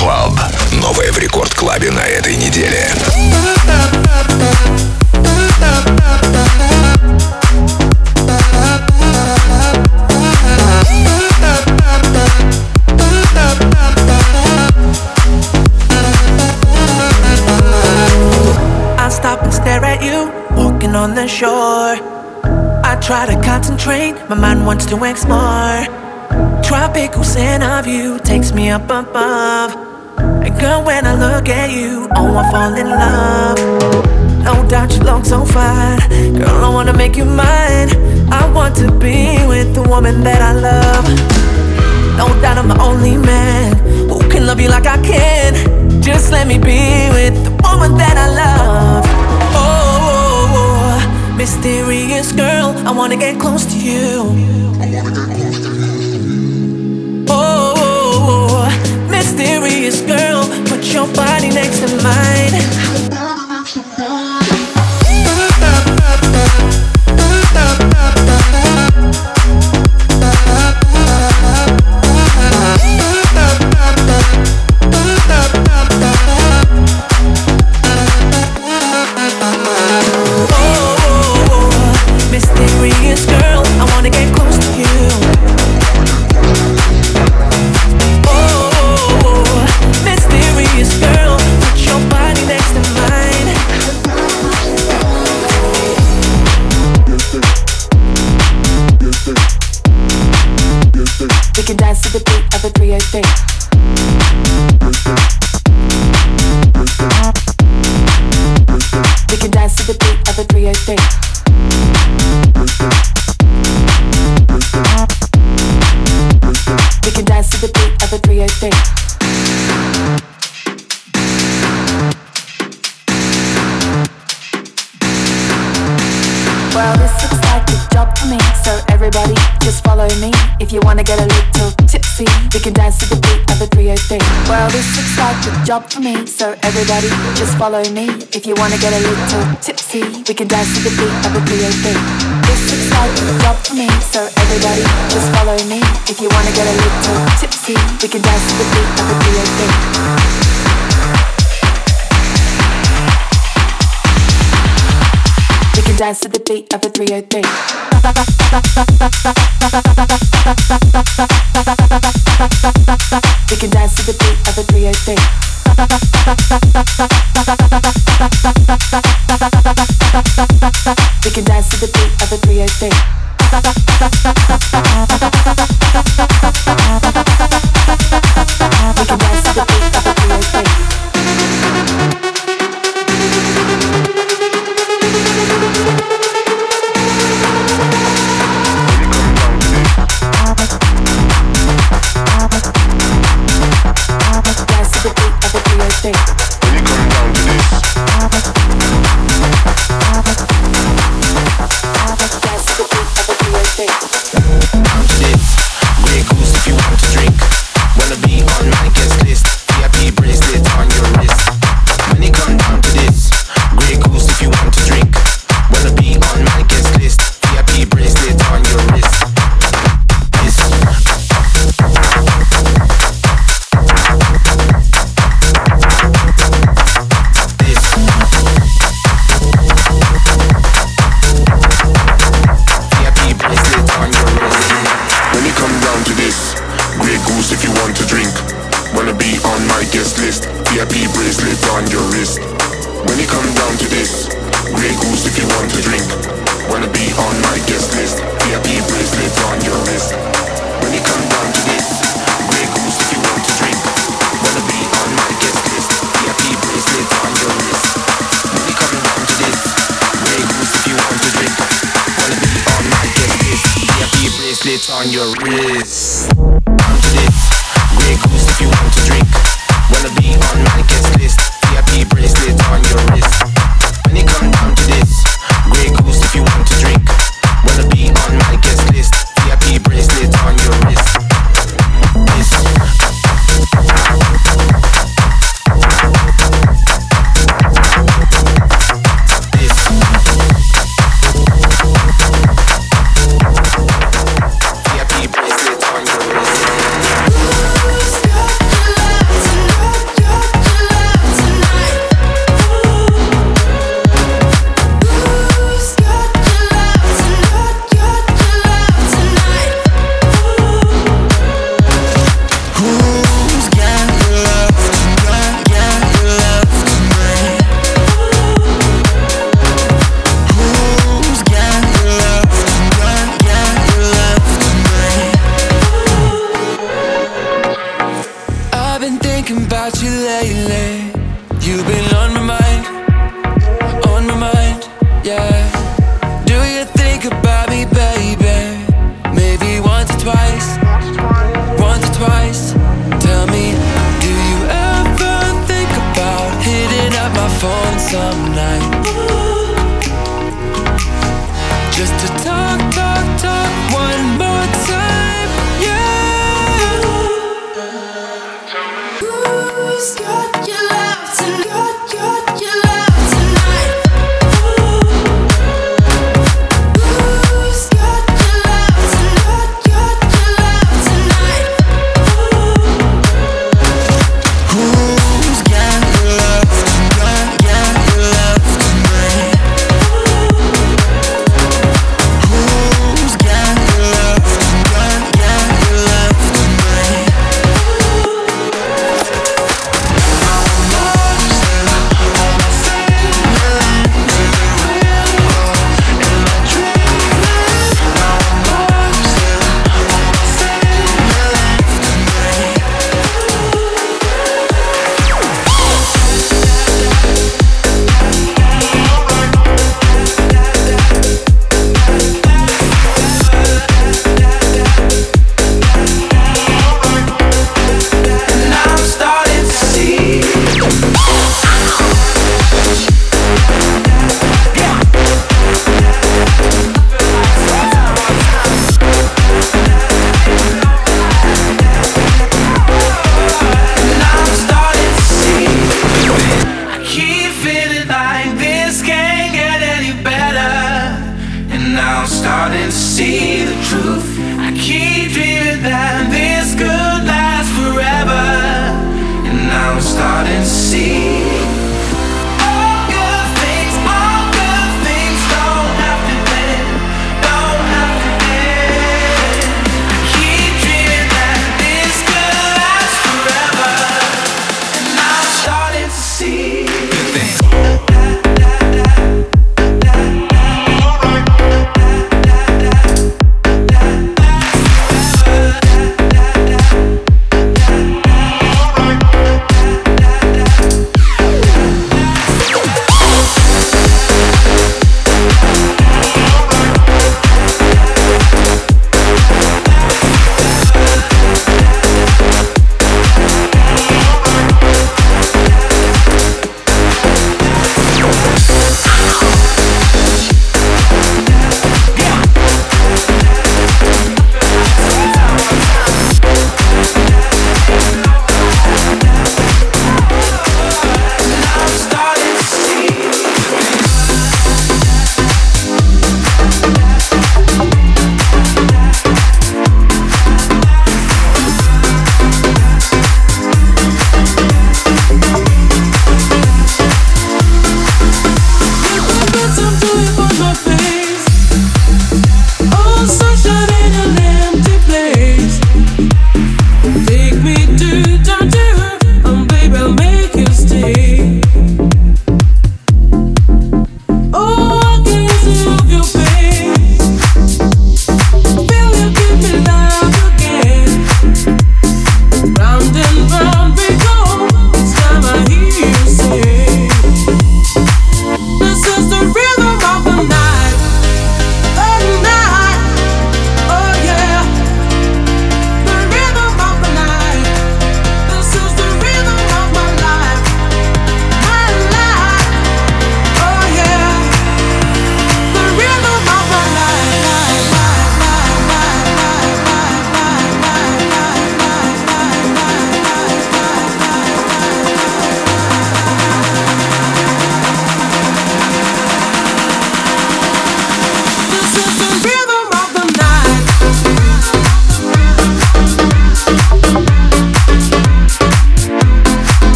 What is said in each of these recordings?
Club. Новое в Рекорд Клабе на этой неделе. On the shore. I try to concentrate, my mind wants to explore. Tropical scent of you takes me up above. And girl, when I look at you, oh, I fall in love. No doubt you look so fine. Girl, I wanna make you mine. I want to be with the woman that I love. No doubt I'm the only man who can love you like I can. Just let me be with the woman that I love. Oh, oh, oh, mysterious girl, I wanna get close to you. Oh, your body next to mine. To the beat Well, this looks like a job for me, so everybody just follow me. If you wanna get a little tipsy, we can dance to the beat of a 303. This looks like a job for me, so everybody just follow me. If you wanna get a little tipsy, we can dance to the beat of a 303. We can dance to the beat of a 303. We can dance to the beat of a 303. We can dance to the beat of a 303. On some night? that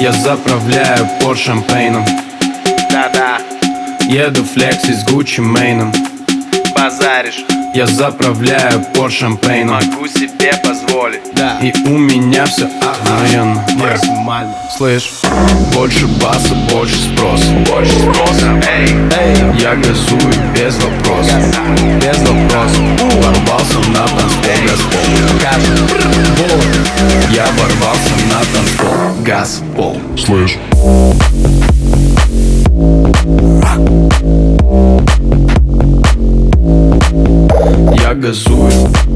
Я заправляю по шампейном Да-да, Еду флекси с Гуччи Мейном базаришь, Я заправляю по шампейном могу себе позволить. Да, И у меня все охуенно. Максимально. Слышь, больше баса, больше спроса. Больше спроса, эй, эй, Я газую без вопросов. Без вопросов. Ворвался на танцпол Газпол. Я ворвался на танцпол Газпол. Слышь. Я gasolho.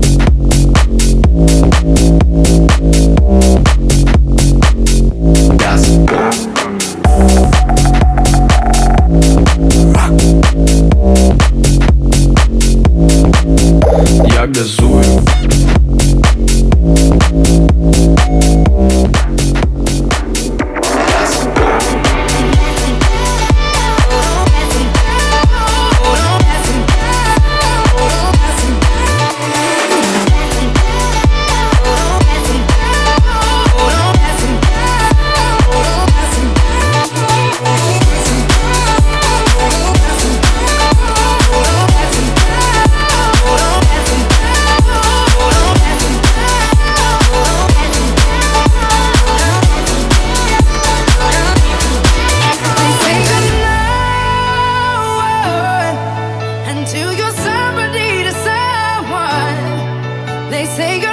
They say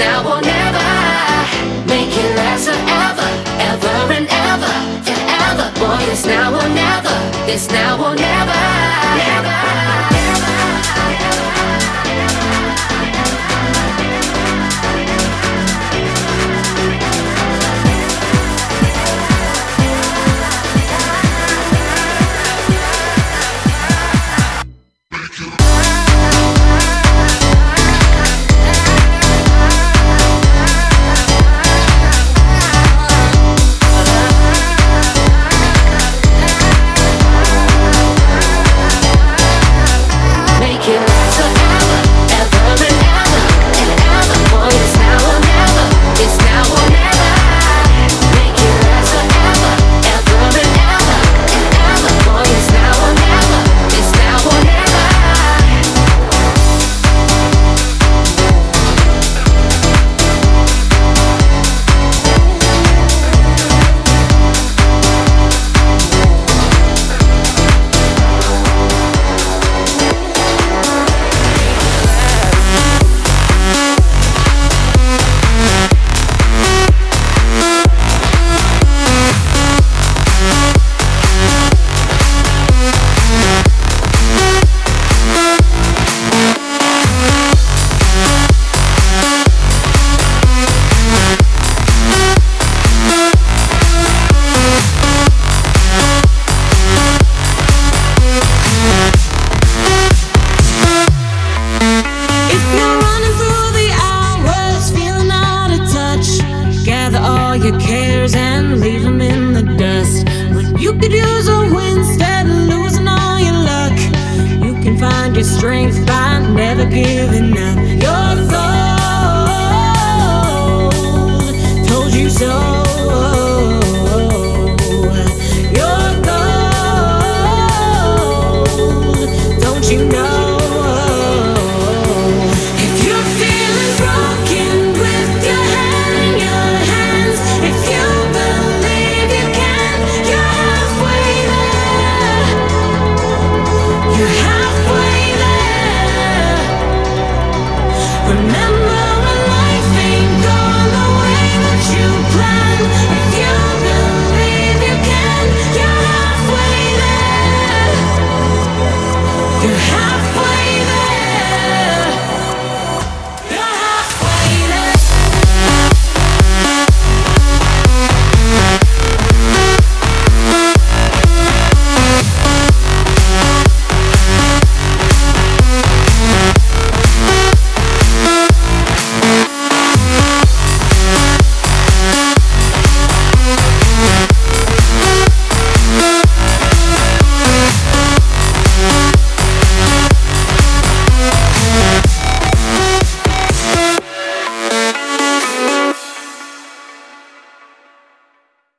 now or never. Make it last forever, ever and ever, and ever. Boy, it's now or never. It's now or. Never. Never.